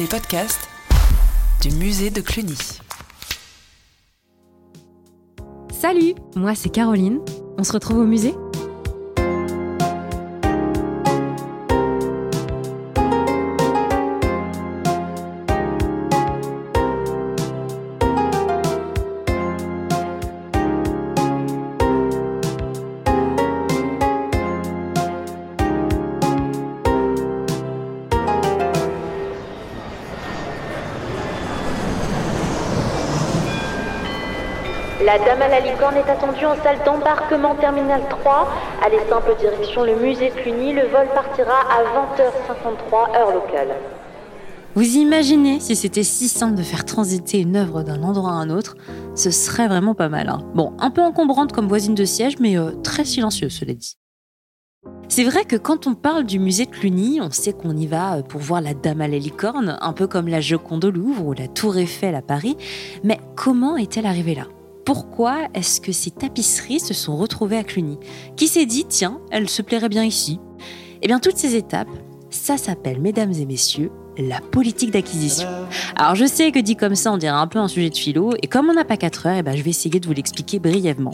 les podcasts du musée de Cluny. Salut, moi c'est Caroline. On se retrouve au musée? La dame à la licorne est attendue en salle d'embarquement terminal 3. Allez simple direction le musée Cluny. Le vol partira à 20h53 heure locale. Vous imaginez si c'était si simple de faire transiter une œuvre d'un endroit à un autre Ce serait vraiment pas mal. hein. Bon, un peu encombrante comme voisine de siège, mais euh, très silencieuse, cela dit. C'est vrai que quand on parle du musée de Cluny, on sait qu'on y va euh, pour voir la Dame à la licorne, un peu comme la Joconde au Louvre ou la Tour Eiffel à Paris. Mais comment est-elle arrivée là? Pourquoi est-ce que ces tapisseries se sont retrouvées à Cluny? Qui s'est dit, tiens, elle se plairait bien ici? Eh bien, toutes ces étapes, ça s'appelle, mesdames et messieurs, la politique d'acquisition. Alors je sais que dit comme ça, on dirait un peu un sujet de philo, et comme on n'a pas 4 heures, eh ben, je vais essayer de vous l'expliquer brièvement.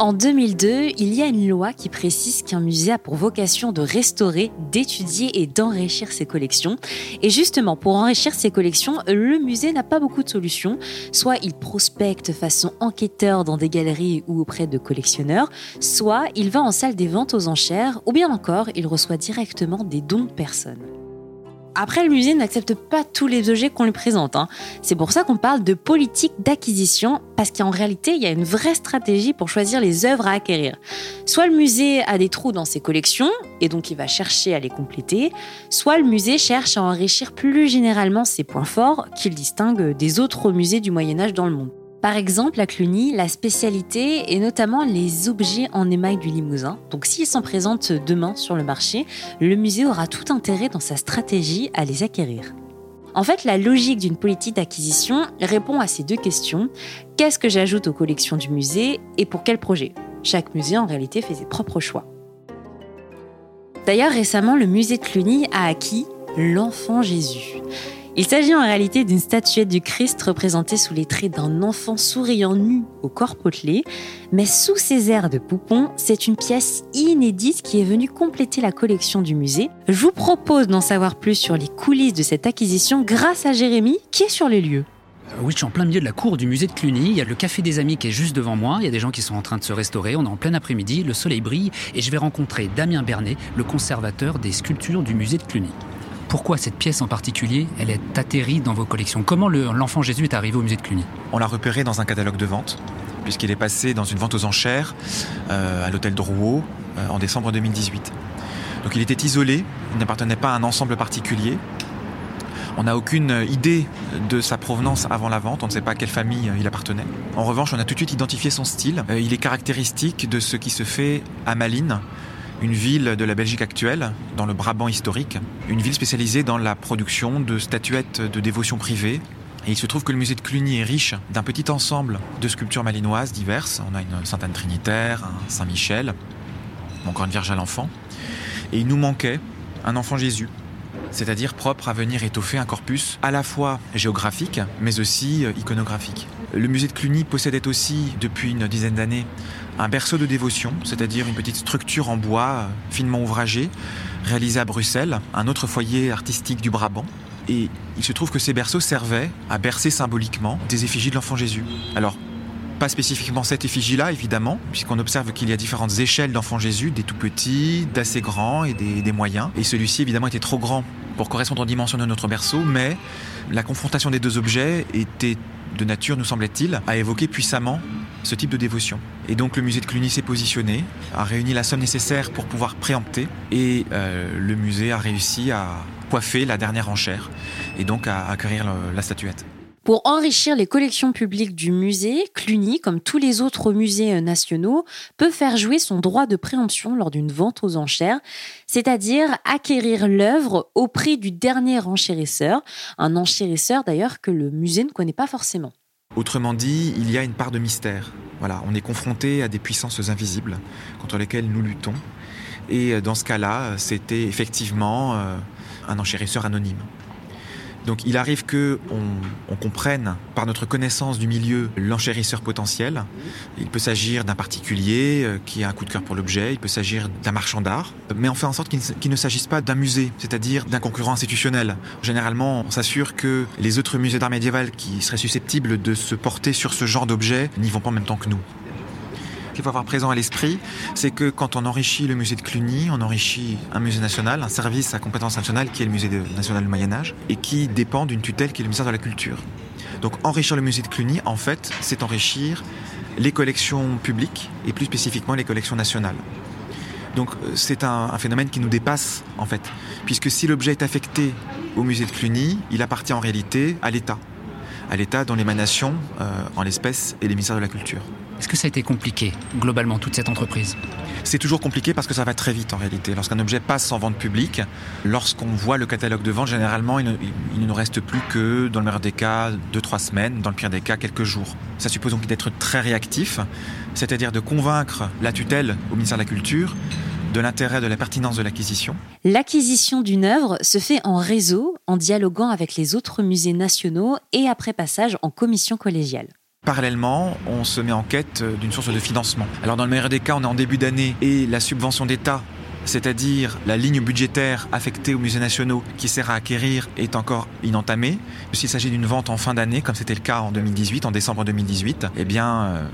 En 2002, il y a une loi qui précise qu'un musée a pour vocation de restaurer, d'étudier et d'enrichir ses collections. Et justement, pour enrichir ses collections, le musée n'a pas beaucoup de solutions. Soit il prospecte façon enquêteur dans des galeries ou auprès de collectionneurs, soit il va en salle des ventes aux enchères, ou bien encore, il reçoit directement des dons de personnes. Après, le musée n'accepte pas tous les objets qu'on lui présente. hein. C'est pour ça qu'on parle de politique d'acquisition, parce qu'en réalité, il y a une vraie stratégie pour choisir les œuvres à acquérir. Soit le musée a des trous dans ses collections, et donc il va chercher à les compléter, soit le musée cherche à enrichir plus généralement ses points forts qu'il distingue des autres musées du Moyen Âge dans le monde. Par exemple, à Cluny, la spécialité est notamment les objets en émail du Limousin. Donc s'ils sont présents demain sur le marché, le musée aura tout intérêt dans sa stratégie à les acquérir. En fait, la logique d'une politique d'acquisition répond à ces deux questions. Qu'est-ce que j'ajoute aux collections du musée et pour quel projet? Chaque musée en réalité fait ses propres choix. D'ailleurs, récemment, le musée de Cluny a acquis l'enfant Jésus. Il s'agit en réalité d'une statuette du Christ représentée sous les traits d'un enfant souriant nu au corps potelé, mais sous ses airs de poupon, c'est une pièce inédite qui est venue compléter la collection du musée. Je vous propose d'en savoir plus sur les coulisses de cette acquisition grâce à Jérémy qui est sur les lieux. Euh, Oui, je suis en plein milieu de la cour du musée de Cluny. Il y a le café des amis qui est juste devant moi. Il y a des gens qui sont en train de se restaurer. On est en plein après-midi. Le soleil brille et je vais rencontrer Damien Bernet, le conservateur des sculptures du musée de Cluny. Pourquoi cette pièce en particulier, elle est atterrie dans vos collections? Comment le- l'enfant Jésus est arrivé au musée de Cluny? On l'a repéré dans un catalogue de vente, puisqu'il est passé dans une vente aux enchères euh, à l'hôtel Drouot euh, en décembre 2018. Donc il était isolé, il n'appartenait pas à un ensemble particulier. On n'a aucune idée de sa provenance avant la vente, on ne sait pas à quelle famille il appartenait. En revanche, on a tout de suite identifié son style. Euh, Il est caractéristique de ce qui se fait à Malines, une ville de la Belgique actuelle, dans le Brabant historique, une ville spécialisée dans la production de statuettes de dévotion privée. Et il se trouve que le musée de Cluny est riche d'un petit ensemble de sculptures malinoises diverses. On a une Sainte Anne Trinitaire, un Saint-Michel, encore une Vierge à l'enfant. Et il nous manquait un enfant Jésus, c'est-à-dire propre à venir étoffer un corpus à la fois géographique, mais aussi euh, iconographique. Le musée de Cluny possédait aussi, depuis une dizaine d'années, un berceau de dévotion, c'est-à-dire une petite structure en bois euh, finement ouvragée, réalisée à Bruxelles, un autre foyer artistique du Brabant. Et il se trouve que ces berceaux servaient à bercer symboliquement des effigies de l'enfant Jésus. Alors, pas spécifiquement cette effigie-là, évidemment, puisqu'on observe qu'il y a différentes échelles d'enfants Jésus, des tout petits, d'assez grands et des, des moyens. Et celui-ci, évidemment, était trop grand pour correspondre aux dimensions de notre berceau, mais la confrontation des deux objets était de nature, nous semblait-il, à évoquer puissamment ce type de dévotion. Et donc le musée de Cluny s'est positionné, a réuni la somme nécessaire pour pouvoir préempter, et euh, le musée a réussi à coiffer la dernière enchère, et donc à acquérir la statuette. Pour enrichir les collections publiques du musée, Cluny, comme tous les autres musées euh, nationaux, peut faire jouer son droit de préemption lors d'une vente aux enchères, c'est-à-dire acquérir l'œuvre au prix du dernier enchérisseur, un enchérisseur d'ailleurs que le musée ne connaît pas forcément. Autrement dit, il y a une part de mystère. Voilà, on est confronté à des puissances invisibles contre lesquelles nous luttons. Et dans ce cas-là, c'était effectivement euh, un enchérisseur anonyme. Donc il arrive que on, comprenne par notre connaissance du milieu l'enchérisseur potentiel. Il peut s'agir d'un particulier euh, qui a un coup de cœur pour l'objet, il peut s'agir d'un marchand d'art, mais on fait en sorte qu'il ne s'agisse pas d'un musée, c'est-à-dire d'un concurrent institutionnel. Généralement, on s'assure que les autres musées d'art médiéval qui seraient susceptibles de se porter sur ce genre d'objet n'y vont pas en même temps que nous qu'il faut avoir présent à l'esprit, c'est que quand on enrichit le musée de Cluny, on enrichit un musée national, un service à compétence nationale qui est le musée national du Moyen Âge, et qui dépend d'une tutelle qui est le ministère de la Culture. Donc enrichir le musée de Cluny, en fait, c'est enrichir les collections publiques, et plus spécifiquement les collections nationales. Donc euh, c'est un, phénomène qui nous dépasse, en fait, puisque si l'objet est affecté au musée de Cluny, il appartient en réalité à l'État à l'État dont l'émanation, euh, en l'espèce, est le ministère de la Culture. Est-ce que ça a été compliqué, globalement, toute cette entreprise c'est toujours compliqué parce que ça va très vite en réalité. Lorsqu'un objet passe en vente publique, lorsqu'on voit le catalogue de vente, généralement, il ne, nous reste plus que, dans le meilleur des cas, deux, trois semaines, dans le pire des cas, quelques jours. Ça suppose donc d'être très réactif, c'est-à-dire de convaincre la tutelle au ministère de la Culture de l'intérêt, de la pertinence de l'acquisition. L'acquisition d'une œuvre se fait en réseau, en dialoguant avec les autres musées nationaux et après passage en commission collégiale. Parallèlement, on se met en quête d'une source de financement. Alors dans le meilleur des cas, on est en début d'année et la subvention d'État c'est-à-dire la ligne budgétaire affectée aux musées nationaux qui sert à acquérir est encore inentamée. S'il s'agit d'une vente en fin d'année, comme c'était le cas en 2018, en décembre 2018, eh bien, euh,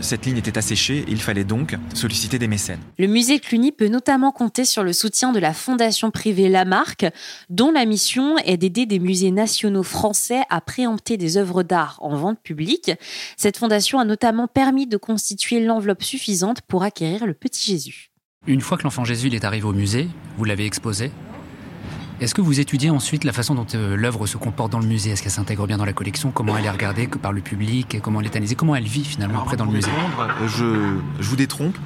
cette ligne était asséchée et il fallait donc solliciter des mécènes. Le musée Cluny peut notamment compter sur le soutien de la fondation privée Lamarck, dont la mission est d'aider des musées nationaux français à préempter des œuvres d'art en vente publique. Cette fondation a notamment permis de constituer l'enveloppe suffisante pour acquérir le petit Jésus. Une fois que l'enfant Jésus est arrivé au musée, vous l'avez exposé, est-ce que vous étudiez ensuite la façon dont euh, l'œuvre se comporte dans le musée? Est-ce qu'elle s'intègre bien dans la collection? Comment elle est regardée par le public? Comment elle est analysée? Comment elle vit finalement après dans le musée? Je, je, vous détrompe.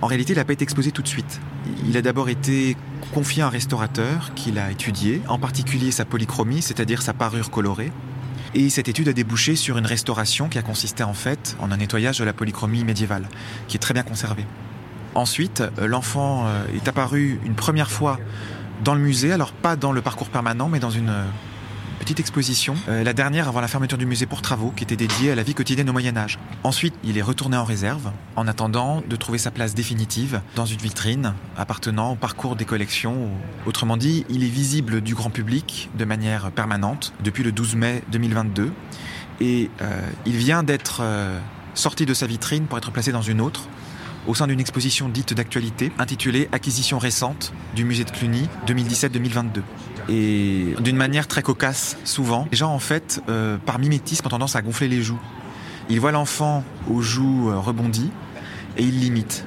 En réalité, il n'a pas été exposé tout de suite. Il a d'abord été confié à un restaurateur qui l'a étudié, en particulier sa polychromie, c'est-à-dire sa parure colorée. Et cette étude a débouché sur une restauration qui a consisté en fait en un nettoyage de la polychromie médiévale, qui est très bien conservée. Ensuite, euh, l'enfant euh, est apparu une première fois dans le musée, alors pas dans le parcours permanent, mais dans une euh, petite exposition, la dernière avant la fermeture du musée pour travaux, qui était dédiée à la vie quotidienne au Moyen Âge. Ensuite, il est retourné en réserve, en attendant de trouver sa place définitive dans une vitrine appartenant au parcours des collections. Autrement dit, il est visible du grand public de manière permanente depuis le 12 mai 2022, et il vient d'être sorti de sa vitrine pour être placé dans une autre, au sein d'une exposition dite d'actualité intitulée Acquisition récente du musée de Cluny 2017-2022. Et d'une manière très cocasse, souvent, les gens, en fait, euh, par mimétisme, ont tendance à gonfler les joues. Ils voient l'enfant aux joues euh, rebondies et ils l'imitent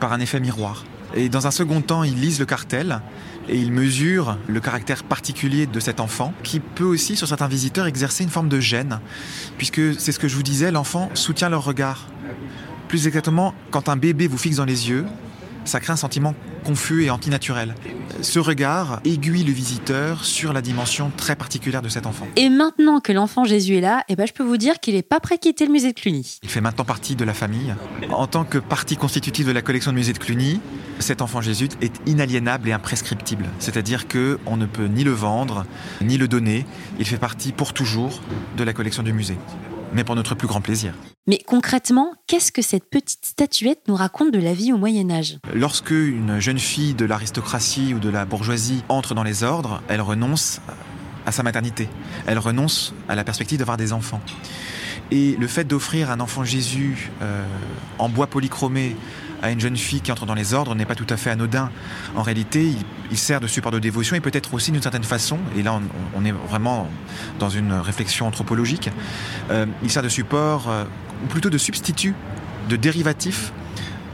par un effet miroir. Et dans un second temps, ils lisent le cartel et ils mesurent le caractère particulier de cet enfant qui peut aussi, sur certains visiteurs, exercer une forme de gêne, puisque c'est ce que je vous disais, l'enfant soutient leur regard. Plus exactement, quand un bébé vous fixe dans les yeux, ça crée un sentiment confus et antinaturel. Ce regard aiguille le visiteur sur la dimension très particulière de cet enfant. Et maintenant que l'enfant Jésus est là, eh ben je peux vous dire qu'il n'est pas prêt de quitter le musée de Cluny. Il fait maintenant partie de la famille. En tant que partie constitutive de la collection du musée de Cluny, cet enfant Jésus est inaliénable et imprescriptible. C'est-à-dire que on ne peut ni le vendre, ni le donner. Il fait partie pour toujours de la collection du musée mais pour notre plus grand plaisir. Mais concrètement, qu'est-ce que cette petite statuette nous raconte de la vie au Moyen Âge? Lorsque une jeune fille de l'aristocratie ou de la bourgeoisie entre dans les ordres, elle renonce à sa maternité. Elle renonce à la perspective d'avoir des enfants. Et le fait d'offrir un enfant Jésus euh, en bois polychromé à une jeune fille qui entre dans les ordres n'est pas tout à fait anodin. En réalité, il, sert de support de dévotion et peut-être aussi d'une certaine façon, et là on, est vraiment dans une réflexion anthropologique, euh, il sert de support, euh, ou plutôt de substitut, de dérivatif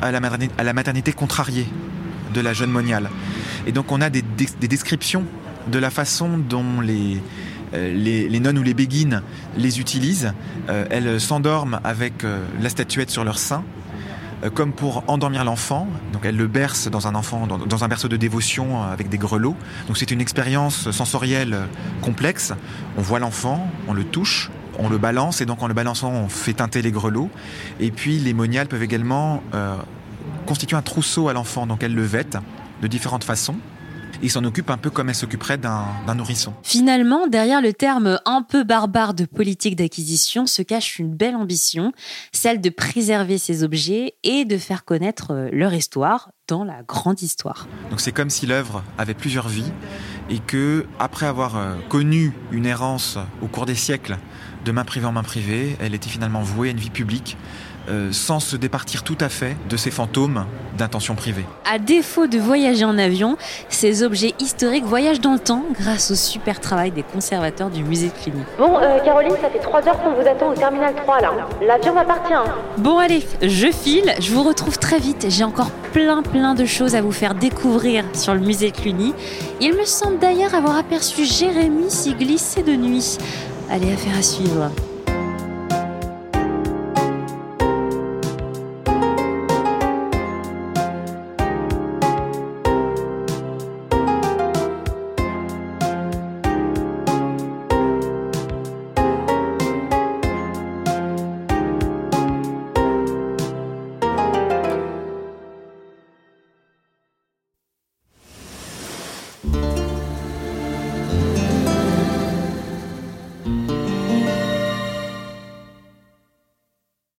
à la, maternité, contrariée de la jeune moniale. Et donc on a des, descriptions de la façon dont les, euh, les, nonnes ou les béguines les utilisent. elles s'endorment avec la statuette sur leur sein comme pour endormir l'enfant. Donc elle le berce dans un enfant, dans, un berceau de dévotion euh, avec des grelots. Donc c'est une expérience sensorielle euh, complexe. On voit l'enfant, on le touche, on le balance et donc en le balançant on fait teinter les grelots. Et puis les moniales peuvent également constituer un trousseau à l'enfant. Donc elles le vêtent de différentes façons. Il s'en occupe un peu comme elle s'occuperait d'un nourrisson. Finalement, derrière le terme un peu barbare de politique d'acquisition se cache une belle ambition, celle de préserver ces objets et de faire connaître euh, leur histoire dans la grande histoire. Donc c'est comme si l'œuvre avait plusieurs vies et que, après avoir euh, connu une errance au cours des siècles de main privée en main privée, elle était finalement vouée à une vie publique euh, sans se départir tout à fait de ces fantômes d'intention privée. À défaut de voyager en avion, ces objets historiques voyagent dans le temps grâce au super travail des conservateurs du musée de Cluny. Bon, euh, Caroline, ça fait 3 heures qu'on vous attend au terminal 3 là. L'avion m'appartient. Bon allez, je file, je vous retrouve très vite. J'ai encore plein plein de choses à vous faire découvrir sur le musée de Cluny. Il me semble d'ailleurs avoir aperçu Jérémy s'y glisser de nuit. Allez, affaire à suivre.